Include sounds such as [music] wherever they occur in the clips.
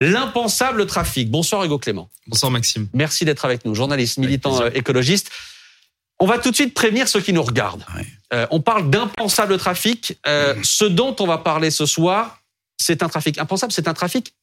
L'impensable trafic. Bonsoir Hugo Clément. Bonsoir Maxime. Merci d'être avec nous, journaliste, militant euh, écologiste. On va tout de suite prévenir ceux qui nous regardent. Euh, on parle d'impensable trafic. Euh, mmh. Ce dont on va parler ce soir, c'est un trafic impensable, c'est un trafic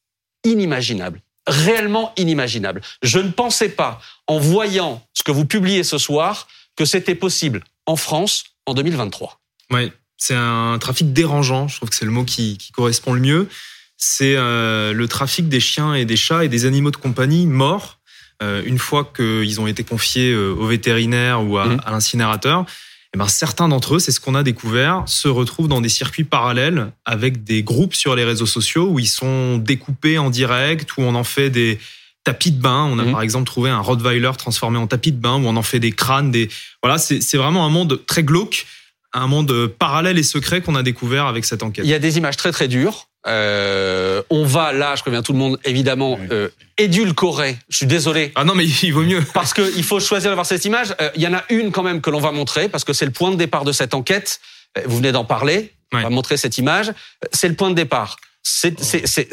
inimaginable, réellement inimaginable. Je ne pensais pas, en voyant ce que vous publiez ce soir, que c'était possible en France en 2023. Oui, c'est un trafic dérangeant. Je trouve que c'est le mot qui, qui correspond le mieux c'est euh, le trafic des chiens et des chats et des animaux de compagnie morts euh, une fois qu'ils ont été confiés euh, au vétérinaire ou à, mhm. l'incinérateur. Eh ben, certains d'entre eux, c'est ce qu'on a découvert, se retrouvent dans des circuits parallèles avec des groupes sur les réseaux sociaux où ils sont découpés en direct, où on en fait des tapis de bain. On a mhm. par exemple trouvé un Rottweiler transformé en tapis de bain, où on en fait des crânes, des voilà, c'est vraiment un monde très glauque, un monde parallèle et secret qu'on a découvert avec cette enquête. Il y a des images très très dures. Euh, on va là, je préviens tout le monde, évidemment, euh, édulcorer. Je suis désolé. Ah non, mais [laughs] il vaut mieux. Parce qu'il faut choisir d'avoir cette image. Euh, il y en a une quand même que l'on va montrer parce que c'est le point de départ de cette enquête. Euh, vous venez d'en parler. On va montrer cette image. C'est le point de départ. C'est, c'est, c'est,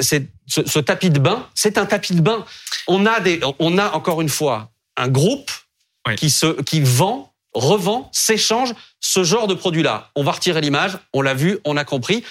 ce, ce, tapis de bain, c'est un tapis de bain. On a des, on a encore une fois un groupe qui se, qui vend, revend, s'échange ce genre de produit-là. On va retirer l'image. On l'a vu, on a compris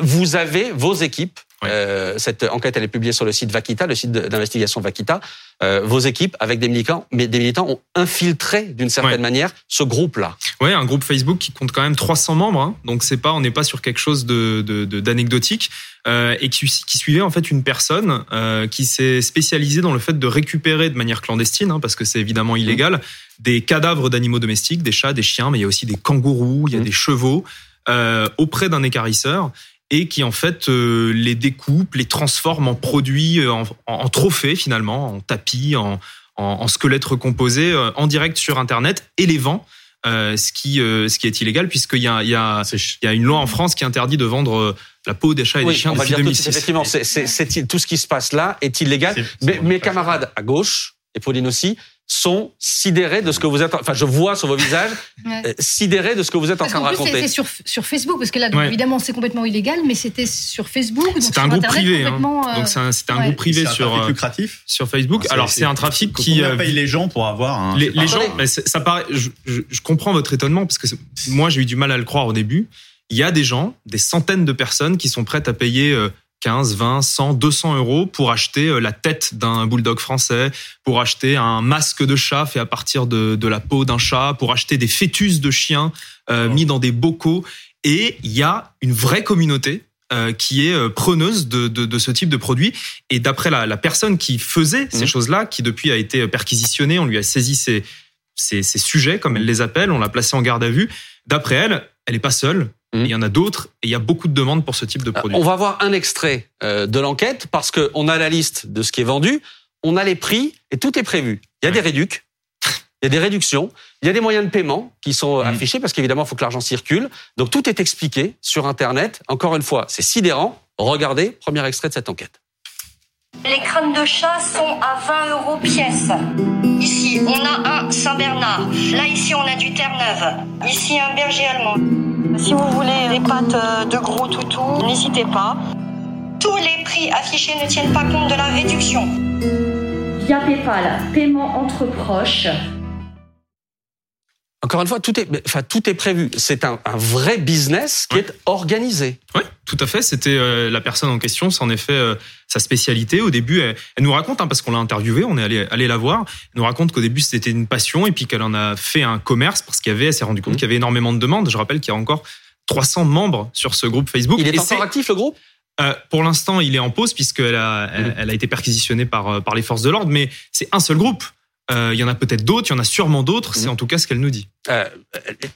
vous avez vos équipes. Euh, cette enquête, elle est publiée sur le site Vakita, le site d'investigation Vakita. Euh, vos équipes, avec des militants, mais des militants ont infiltré d'une certaine manière ce groupe-là. Oui, un groupe Facebook qui compte quand même 300 membres. Hein. donc c'est pas, on n'est pas sur quelque chose de d'anecdotique. Euh, et qui, qui, suivait en fait une personne qui s'est spécialisée dans le fait de récupérer de manière clandestine, hein, parce que c'est évidemment mmh. illégal, des cadavres d'animaux domestiques, des chats, des chiens, mais il y a aussi des kangourous, il y a mmh. des chevaux. Euh, auprès d'un écarisseur et qui en fait euh, les découpe, les transforme en produits, euh, en, en, trophées finalement, en tapis, en, en, squelettes recomposés en direct sur Internet et les vend. ce qui ce qui est illégal puisqu'il y a il y a il y a une loi en France qui interdit de vendre la peau des chats et des chiens depuis 2006. effectivement, c'est tout ce qui se passe là est illégal. Mais mes camarades à gauche et Pauline aussi sont sidérés de ce que vous êtes. Enfin, je vois sur vos visages euh, sidérés de ce que vous êtes en train de raconter. C'était sur, sur Facebook, parce que là, évidemment, c'est complètement illégal, mais c'était sur Facebook. C'était un groupe privé. Hein. Euh, donc c'était un, groupe privé sur un euh, lucratif sur Facebook. Alors c'est un trafic qui on paye les gens pour avoir. Un... Les, les gens, mais ça paraît. Je, je, je, comprends votre étonnement parce que moi j'ai eu du mal à le croire au début. Il y a des gens, des centaines de personnes qui sont prêtes à payer 15, 20, 100, 200 euros pour acheter euh, la tête d'un bulldog français, pour acheter un masque de chat fait à partir de, de la peau d'un chat, pour acheter des fœtus de chiens euh, mis dans des bocaux. Et il y a une vraie communauté euh, qui est euh, preneuse de, de, de, ce type de produit. Et d'après la, la, personne qui faisait ces mmh. choses-là, qui depuis a été perquisitionnée, on lui a saisi ses, ses, ses sujets, comme elle les appelle, on l'a placé en garde à vue. D'après elle, elle n'est pas seule. Mmh. Il y en a d'autres et il y a beaucoup de demandes pour ce type de produit. On va voir un extrait euh, de l'enquête parce qu'on a la liste de ce qui est vendu, on a les prix et tout est prévu. Il y a des réducs, il y a des réductions, il y a des moyens de paiement qui sont mmh. affichés parce qu'évidemment, il faut que l'argent circule. Donc tout est expliqué sur Internet. Encore une fois, c'est sidérant. Regardez, premier extrait de cette enquête. Les crânes de chat sont à 20 euros pièce. Ici, on a un Saint-Bernard. Là, ici, on a du Terre-Neuve. Ici, un berger allemand. Si vous voulez des pâtes euh, de gros toutous, n'hésitez pas. Tous les prix affichés ne tiennent pas compte de la réduction. Via PayPal, paiement entre proches. Encore une fois, tout est, enfin, tout est prévu. C'est un, un, vrai business qui est organisé. Oui, tout à fait. C'était euh, la personne en question, c'est en effet euh, sa spécialité. Au début, elle, nous raconte, hein, parce qu'on l'a interviewée, on est allé, allé la voir, elle nous raconte qu'au début, c'était une passion et puis qu'elle en a fait un commerce parce qu'il y avait, elle s'est rendu compte mmh. qu'il y avait énormément de demandes. Je rappelle qu'il y a encore 300 membres sur ce groupe Facebook. Il est encore actif, le groupe? Euh, pour l'instant, il est en pause puisqu'elle a, elle, mmh. elle a été perquisitionnée par, euh, par les forces de l'ordre, mais c'est un seul groupe. Euh, il y en a peut-être d'autres, il y en a sûrement d'autres. C'est mmh. en tout cas ce qu'elle nous dit. Euh,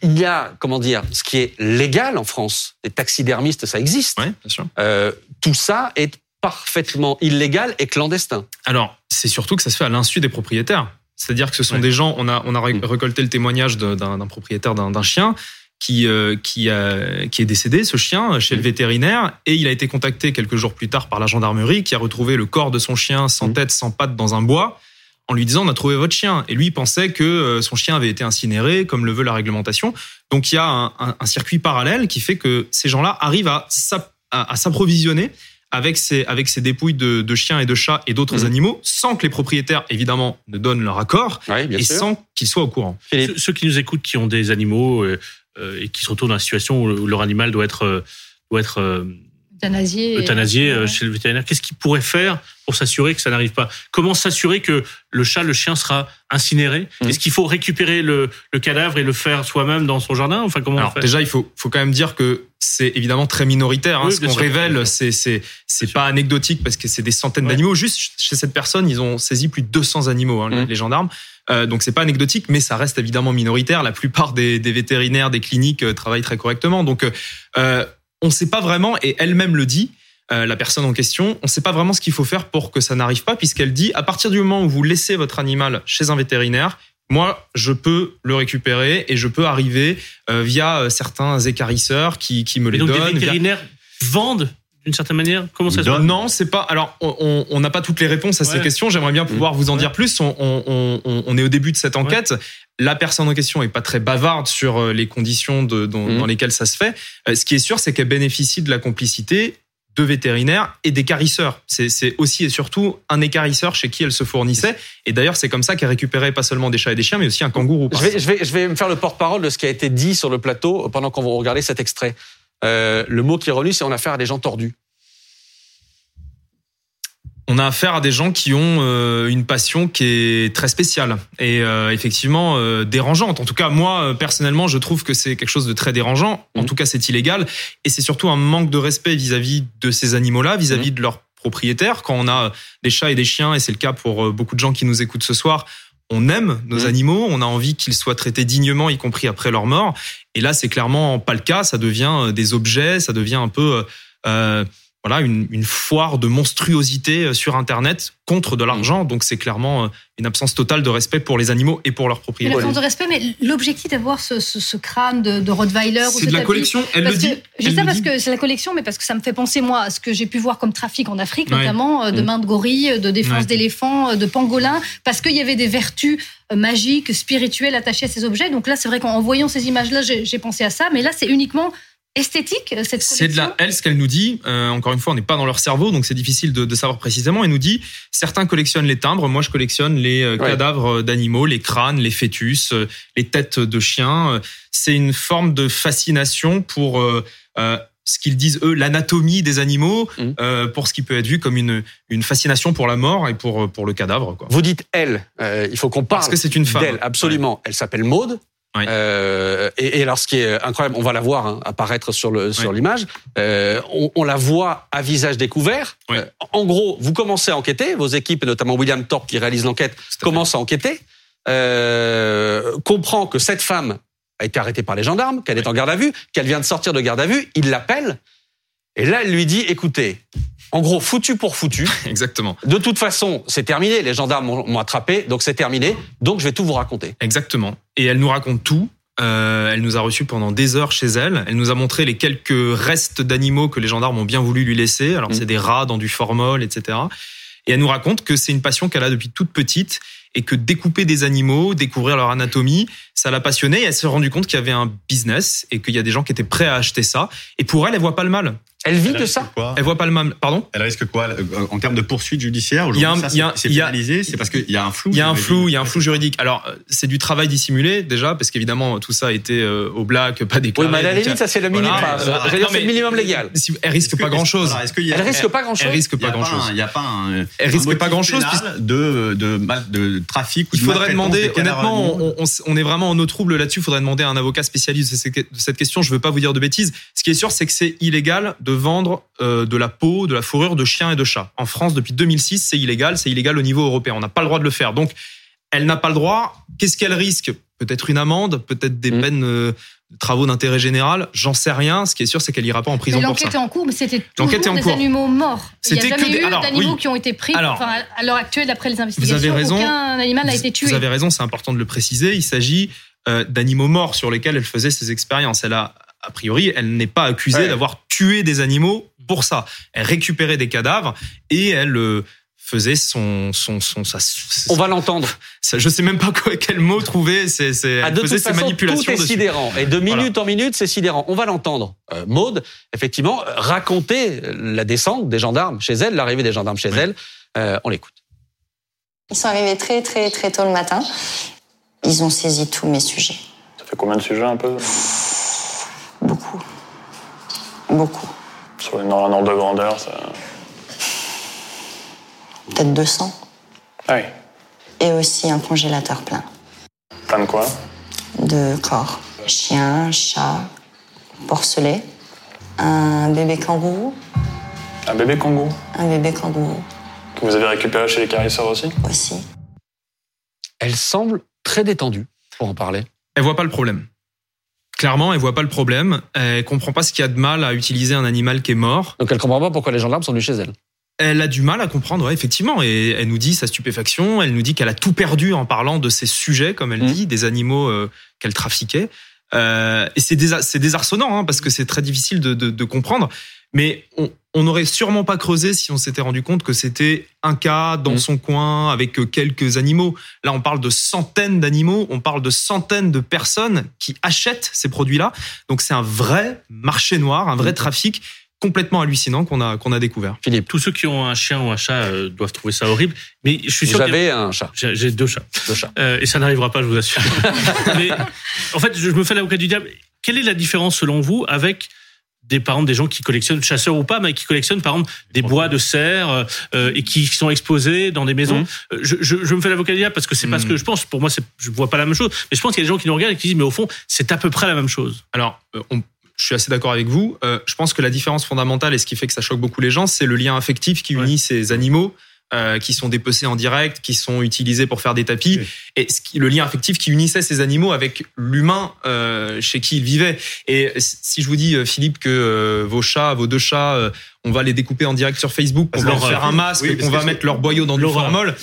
il y a, comment dire, ce qui est légal en France. Les taxidermistes, ça existe. Oui, bien sûr. Euh, tout ça est parfaitement illégal et clandestin. Alors, c'est surtout que ça se fait à l'insu des propriétaires. C'est-à-dire que ce sont des gens. On a, on a mmh. récolté le témoignage d'un propriétaire d'un chien qui, euh, qui, est décédé, ce chien, chez le mmh. vétérinaire, et il a été contacté quelques jours plus tard par la gendarmerie, qui a retrouvé le corps de son chien sans tête, sans pattes dans un bois en lui disant on a trouvé votre chien. Et lui pensait que euh, son chien avait été incinéré, comme le veut la réglementation. Donc il y a un, circuit parallèle qui fait que ces gens-là arrivent à, s'approvisionner avec ces, avec ces dépouilles de, de chiens et de chats et d'autres mhm. animaux, sans que les propriétaires, évidemment, ne donnent leur accord, et sans qu'ils soient au courant. Ceux, qui nous écoutent, qui ont des animaux euh, euh, et qui se retrouvent dans la situation où, leur animal doit être, euh, doit être euthanasié, chez le vétérinaire, qu'est-ce qu'ils pourraient faire pour s'assurer que ça n'arrive pas? Comment s'assurer que le chat, le chien sera incinéré? Mhm. Est-ce qu'il faut récupérer le, le, cadavre et le faire soi-même dans son jardin? Enfin, comment Alors, Déjà, il faut, faut quand même dire que c'est évidemment très minoritaire. Hein, ce qu'on révèle, c'est c'est c'est pas anecdotique parce que c'est des centaines d'animaux. Juste chez cette personne, ils ont saisi plus de 200 animaux, hein, mhm. les gendarmes. Euh, donc c'est pas anecdotique, mais ça reste évidemment minoritaire. La plupart des, des vétérinaires, des cliniques euh, travaillent très correctement. Donc euh, on ne sait pas vraiment, et elle-même le dit, euh, la personne en question, on ne sait pas vraiment ce qu'il faut faire pour que ça n'arrive pas, puisqu'elle dit, à partir du moment où vous laissez votre animal chez un vétérinaire, moi, je peux le récupérer et je peux arriver euh, via euh, certains écarisseurs qui, qui me les donc donnent. Les vétérinaires vendent d'une certaine manière Comment ça se passe Non, c'est pas. Alors, on n'a pas toutes les réponses à ces questions. J'aimerais bien pouvoir vous en dire plus. On, on, est au début de cette enquête. La personne en question est pas très bavarde sur les conditions de, mmh. dans lesquelles ça se fait. Ce qui est sûr, c'est qu'elle bénéficie de la complicité de vétérinaires et d'écarisseurs. C'est aussi et surtout un écarisseur chez qui elle se fournissait. Et d'ailleurs, c'est comme ça qu'elle récupérait pas seulement des chats et des chiens, mais aussi un kangourou. Je vais, je vais, je vais me faire le porte-parole de ce qui a été dit sur le plateau pendant qu'on va regarder cet extrait. Euh, le mot qui est revenu, c'est on a affaire à des gens tordus on a affaire à des gens qui ont euh, une passion qui est très spéciale et euh, effectivement dérangeante. En tout cas, moi personnellement, je trouve que c'est quelque chose de très dérangeant. En mmh. tout cas, c'est illégal et c'est surtout un manque de respect vis-à-vis de ces animaux-là, vis-à-vis mmh. de leurs propriétaires. Quand on a des chats et des chiens, et c'est le cas pour beaucoup de gens qui nous écoutent ce soir, on aime nos mmh. animaux, on a envie qu'ils soient traités dignement, y compris après leur mort. Et là, c'est clairement pas le cas. Ça devient des objets, ça devient un peu euh, voilà une, une, foire de monstruosité euh, sur Internet contre de l'argent. Donc c'est clairement euh, une absence totale de respect pour les animaux et pour leurs propriétaires. L'absence de respect, mais l'objectif d'avoir ce, ce, ce, crâne de, de Rottweiler c'est de la collection. Elle le dit. Je dis ça parce que c'est la collection, mais parce que ça me fait penser moi à ce que j'ai pu voir comme trafic en Afrique, notamment euh, de mm. mains de gorilles, de défense d'éléphants, de pangolins, parce qu'il y avait des vertus magiques, spirituelles attachées à ces objets. Donc là, c'est vrai qu'en voyant ces images-là, j'ai pensé à ça, mais là, c'est uniquement esthétique cette collection C'est de la elle ce qu'elle nous dit. Euh, encore une fois, on n'est pas dans leur cerveau, donc c'est difficile de, de, savoir précisément. Elle nous dit certains collectionnent les timbres, moi je collectionne les euh, cadavres d'animaux, les crânes, les fœtus, euh, les têtes de chiens. C'est une forme de fascination pour euh, ce qu'ils disent eux l'anatomie des animaux, mmh. pour ce qui peut être vu comme une une fascination pour la mort et pour pour le cadavre. Quoi. Vous dites elle, il faut qu'on parle. Parce que c'est une femme. absolument. Elle s'appelle Maude. Euh, et, et, alors, ce qui est incroyable, on va la voir hein, apparaître sur le sur l'image. Euh, on, on, la voit à visage découvert. Euh, en gros, vous commencez à enquêter. Vos équipes, et notamment William Thorpe qui réalise l'enquête, commencent à enquêter. Euh, comprend que cette femme a été arrêtée par les gendarmes, qu'elle est en garde à vue, qu'elle vient de sortir de garde à vue. Il l'appelle. Et là, elle lui dit "Écoutez, en gros, foutu pour foutu. [laughs] Exactement. De toute façon, c'est terminé. Les gendarmes m'ont attrapé, donc c'est terminé. Donc je vais tout vous raconter. Exactement. Et elle nous raconte tout. Euh, elle nous a reçus pendant des heures chez elle. Elle nous a montré les quelques restes d'animaux que les gendarmes ont bien voulu lui laisser. Alors mmh. c'est des rats dans du formol, etc. Et elle nous raconte que c'est une passion qu'elle a depuis toute petite et que découper des animaux, découvrir leur anatomie, ça l'a passionnée. Et elle s'est rendue compte qu'il y avait un business et qu'il y a des gens qui étaient prêts à acheter ça. Et pour elle, elle voit pas le mal. Elle vit de ça Elle voit pas le mal. Pardon Elle risque quoi en termes de poursuite judiciaire Aujourd'hui, c'est pénalisé. C'est parce qu'il y a un flou. Il y a un flou. Il y a un flou juridique. Alors, c'est du travail dissimulé déjà, parce qu'évidemment tout ça a été euh, au black, pas déclaré. Oui, mais à la limite, ça c'est le minimum. Voilà. Euh, c'est le minimum légal. Elle risque pas grand chose. Elle risque pas grand chose. Elle risque pas grand chose. Il y a pas un. Elle risque pas grand chose de de de trafic. Il faudrait demander. Honnêtement, on est vraiment en eau trouble là-dessus. Il faudrait demander à un avocat spécialiste de cette question. Je veux pas vous dire de bêtises. Ce qui est sûr, c'est que c'est illégal de vendre euh, de la peau, de la fourrure de chiens et de chats. En France, depuis 2006, c'est illégal. C'est illégal au niveau européen. On n'a pas le droit de le faire. Donc, elle n'a pas le droit. Qu'est-ce qu'elle risque? Peut-être une amende, peut-être des mmh. peines euh, travaux d'intérêt général, j'en sais rien. Ce qui est sûr, c'est qu'elle ira pas en prison pour ça. L'enquête est en cours, mais c'était toujours des animaux morts. C'était que des d'animaux qui ont été pris. Alors, enfin, à l'heure actuelle, d'après les investigations, vous avez raison, aucun animal n'a été tué. Vous avez raison, c'est important de le préciser. Il s'agit euh, d'animaux morts sur lesquels elle faisait ses expériences. Elle a a priori, elle n'est pas accusée d'avoir tué des animaux pour ça. Elle récupérait des cadavres et elle euh, faisait son son son ça, on va l'entendre. je sais même pas quel mot trouver c'est c'est ah, faisait ses manipulations tout est sidérant. Et de minute en minute c'est sidérant. On va l'entendre. Euh, Maude effectivement raconter la descente des gendarmes chez elle l'arrivée des gendarmes chez elle. Euh, on l'écoute. Ils sont arrivés très très très tôt le matin. Ils ont saisi tous mes sujets. Ça fait combien de sujets un peu? Beaucoup sur une ordre de grandeur ça peut-être 200. Ah oui. Et aussi un congélateur plein. Plein de quoi? De corps. Chien, chat, porcelet, un bébé kangourou. Un bébé kangourou? Un bébé kangourou. Que vous avez récupéré chez les carisseurs aussi? Aussi. Elle semble très détendue pour en parler. Elle voit pas le problème. Clairement, elle voit pas le problème. Elle comprend pas ce qu'il y a de mal à utiliser un animal qui est mort. Donc elle comprend pas pourquoi les gendarmes sont venus chez elle elle a du mal à comprendre, effectivement, et elle nous dit sa stupéfaction, elle nous dit qu'elle a tout perdu en parlant de ces sujets, comme elle mmh. dit, des animaux euh, qu'elle trafiquait. Euh, et c'est désarçonnant, hein, parce que c'est très difficile de, comprendre. Mais on n'aurait sûrement pas creusé si on s'était rendu compte que c'était un cas dans mmh. son coin avec quelques animaux. Là, on parle de centaines d'animaux, on parle de centaines de personnes qui achètent ces produits-là. Donc c'est un vrai marché noir, un vrai mmh. trafic complètement hallucinant qu'on a qu'on a découvert. Philippe, tous ceux qui ont un chien ou un chat euh, doivent trouver ça horrible. Mais je suis sûr. Vous avez un chat. J'ai deux chats. Deux chats. Euh, et ça n'arrivera pas, je vous assure. [laughs] mais en fait, je me fais l'avocat du diable. Quelle est la différence selon vous avec des parents des gens qui collectionnent chasseurs ou pas mais qui collectionnent par exemple des bois de serre euh, et qui sont exposés dans des maisons mmh. je, je, je, me fais l'avocat du diable parce que c'est pas ce mmh. que je pense pour moi je vois pas la même chose mais je pense qu'il y a des gens qui nous regardent et qui disent mais au fond c'est à peu près la même chose alors on, je suis assez d'accord avec vous. Euh, je pense que la différence fondamentale et ce qui fait que ça choque beaucoup les gens, c'est le lien affectif qui unit ces animaux. Euh, qui sont dépecés en direct, qui sont utilisés pour faire des tapis, et le lien affectif qui unissait ces animaux avec l'humain euh, chez qui ils vivaient. Et si je vous dis, Philippe, que vos chats, vos deux chats, on va les découper en direct sur Facebook pour leur faire un masque, qu'on va mettre leur boyau dans du formol,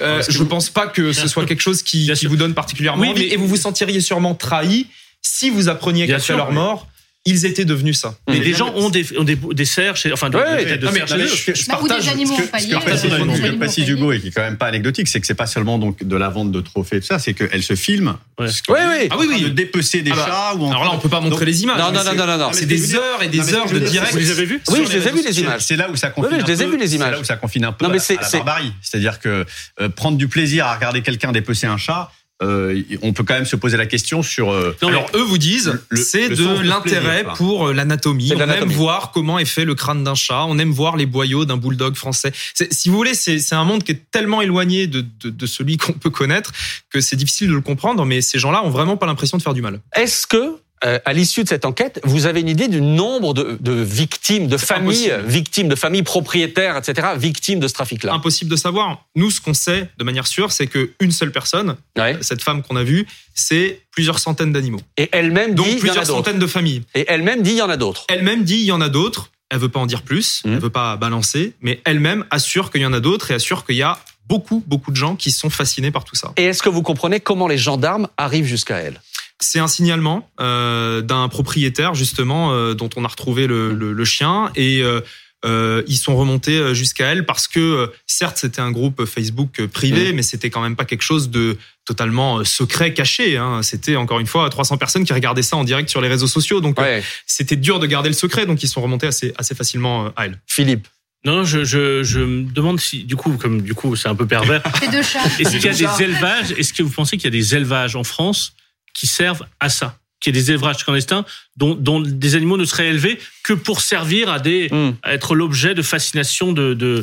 euh, je pense pas que ce soit quelque chose qui, qui vous donne particulièrement envie, et vous vous sentiriez sûrement trahi si vous appreniez qu'après leur mort, ils étaient devenus ça. Mais des gens ont des, ont des, des serres chez, enfin, ouais, des, de serres chez je, je, partage, des animaux ce que, précise Hugo et qui est quand même pas anecdotique, c'est que c'est pas seulement donc de la vente de trophées et tout ça, c'est qu'elle se filme. Oui, oui. Ah oui, oui. De dépecer des ah bah, chats ou Alors là, on peut pas montrer les images. Non, non, non, non, non. C'est des heures et des heures de direct. Vous les avez vues Oui, je les ai vues les images. C'est là où ça confine. Oui, je les ai vues les images. C'est là où ça confine un peu à la barbarie. C'est-à-dire que euh, prendre du plaisir à regarder quelqu'un dépecer un chat euh, on peut quand même se poser la question sur. Euh, alors eux vous disent, c'est de l'intérêt pour euh, l'anatomie. On aime voir comment est fait le crâne d'un chat. On aime voir les boyaux d'un bulldog français. Si vous voulez, c'est un monde qui est tellement éloigné de, de celui [laughs] qu'on peut connaître que c'est difficile de le comprendre. Mais ces gens-là ont vraiment pas l'impression de faire du mal. Est-ce que euh, à l'issue de cette enquête, vous avez une idée du nombre de, de victimes, de familles, victimes, de familles propriétaires, etc., victimes de ce trafic-là? Impossible de savoir. Nous, ce qu'on sait de manière sûre, c'est qu'une seule personne, cette femme qu'on a vue, c'est plusieurs centaines d'animaux. Et elle-même dit Donc plusieurs centaines de familles. Et elle-même dit il y en a d'autres. Elle-même dit il y en a d'autres. Elle veut pas en dire plus, elle mmh. veut pas balancer, mais elle-même assure qu'il y en a d'autres et assure qu'il y a beaucoup, beaucoup de gens qui sont fascinés par tout ça. Et est-ce que vous comprenez comment les gendarmes arrivent jusqu'à elle? C'est un signalement euh, d'un propriétaire justement euh, dont on a retrouvé le, le, chien et euh, euh ils sont remontés jusqu'à elle parce que certes c'était un groupe Facebook privé, mmh. mais c'était quand même pas quelque chose de totalement secret, caché. Hein. C'était encore une fois 300 personnes qui regardaient ça en direct sur les réseaux sociaux, donc c'était dur de garder le secret, donc ils sont remontés assez assez facilement à elle. Philippe. Non, je, je, je me demande si, du coup, comme du coup, c'est un peu pervers. [laughs] Est-ce qu'il y a des élevages? Est-ce que vous pensez qu'il y a des élevages en France qui servent à ça qu'il y ait des élevages clandestins dont, dont, des animaux ne seraient élevés que pour servir à des hmm. à être l'objet de fascination de, de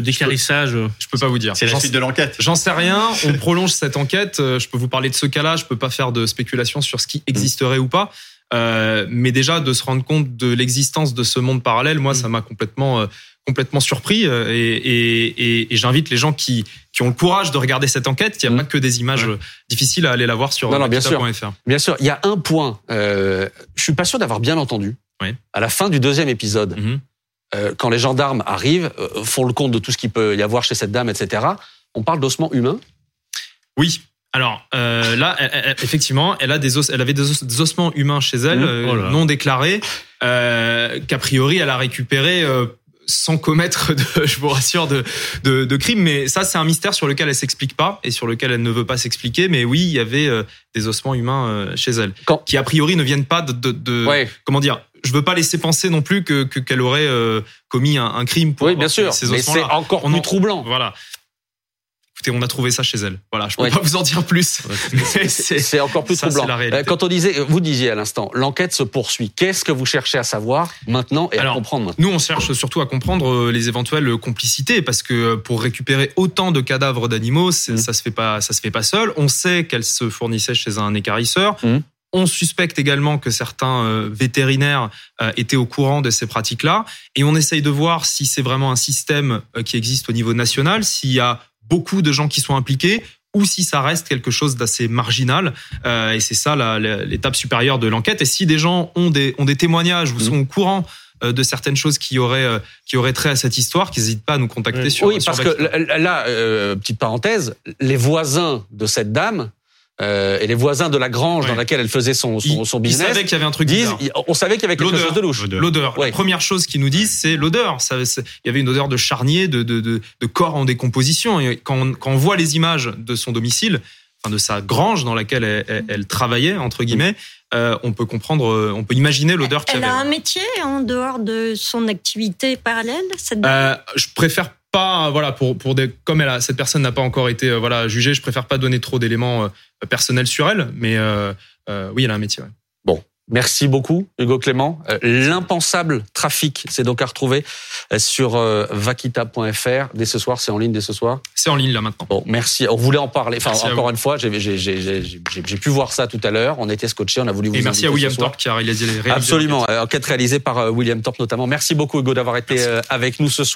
d'écarissage Je peux pas vous dire. C'est la suite de l'enquête. J'en sais rien. On prolonge cette enquête. Euh, je peux vous parler de ce cas-là. Je peux pas faire de spéculation sur ce qui existerait ou pas. Euh, mais déjà de se rendre compte de l'existence de ce monde parallèle, moi, hmm. ça m'a complètement euh, complètement surpris euh, et, et, et, j'invite les gens qui, qui ont le courage de regarder cette enquête. Il n'y a mmh. pas que des images difficiles à aller la voir sur non, non, bien sûr. Bien sûr, il y a un point. Euh, je suis pas sûr d'avoir bien entendu. Oui. À la fin du deuxième épisode, mmh. euh, quand les gendarmes arrivent, font le compte de tout ce qu'il peut y avoir chez cette dame, etc. On parle d'ossements humains. Oui. Alors euh, là, effectivement, elle a des os, elle avait des, ossements humains chez elle, mmh. oh non déclarés, qu'a priori elle a récupéré sans commettre, de, [laughs] je vous rassure, de, de, de crimes. Mais ça, c'est un mystère sur lequel elle s'explique pas et sur lequel elle ne veut pas s'expliquer. Mais oui, il y avait euh, des ossements humains euh, chez elle, qui a priori ne viennent pas de, de, de comment dire. Je veux pas laisser penser non plus que qu'elle aurait euh, commis un, un, crime pour oui, bien sûr, ces mais c'est encore plus troublant. Voilà on a trouvé ça chez elle. Voilà, je peux pas vous en dire plus. [laughs] c'est encore plus troublant. Euh, quand on disait, vous disiez à l'instant, l'enquête se poursuit. Qu'est-ce que vous cherchez à savoir maintenant et à comprendre Nous, on cherche surtout à comprendre euh, les éventuelles complicités, parce que euh, pour récupérer autant de cadavres d'animaux, mmh. ça se fait pas, ça se fait pas seul. On sait qu'elle se fournissait chez un écarisseur. Mmh. On suspecte également que certains vétérinaires étaient au courant de ces pratiques-là, et on essaye de voir si c'est vraiment un système qui existe au niveau national, s'il y a beaucoup de gens qui sont impliqués ou si ça reste quelque chose d'assez marginal. Euh, et c'est ça l'étape supérieure de l'enquête. Et si des gens ont des, ont des témoignages ou mmh. sont au courant euh, de certaines choses qui auraient euh, qui auraient trait à cette histoire, qu'ils n'hésitent pas à nous contacter sur. Oui, parce que là, petite parenthèse, les voisins de cette dame euh, et les voisins de la grange dans laquelle elle faisait son, son, son business. Ils savaient qu'il y avait un truc disent, On savait qu'il y avait quelque chose de louche. L'odeur. La première chose qu'ils nous disent, c'est l'odeur. Il y avait une odeur de charnier, de, de, de, de corps en décomposition. Et quand on, quand on voit les images de son domicile, enfin de sa grange dans laquelle elle, elle, travaillait entre guillemets, euh, on peut comprendre, euh, on peut imaginer l'odeur qu'il y avait. Elle a un métier en dehors de son activité parallèle. Cette euh, je préfère pas, voilà, pour pour des, comme elle a, cette personne n'a pas encore été, euh, voilà, jugée, je préfère pas donner trop d'éléments euh, personnels sur elle, mais euh, oui, elle a un métier. Bon, Merci beaucoup, Hugo Clément. L'impensable trafic, c'est donc à retrouver sur vaquita.fr. Dès ce soir, c'est en ligne dès ce soir? C'est en ligne là maintenant. Bon, merci. On voulait en parler. Enfin, encore une fois, j'ai pu voir ça tout à l'heure. On était scotché, on a voulu vous Et merci à William Thorpe qui a réalisé les Absolument. Enquête réalisée par William Thorpe notamment. Merci beaucoup, Hugo, d'avoir été avec nous ce soir.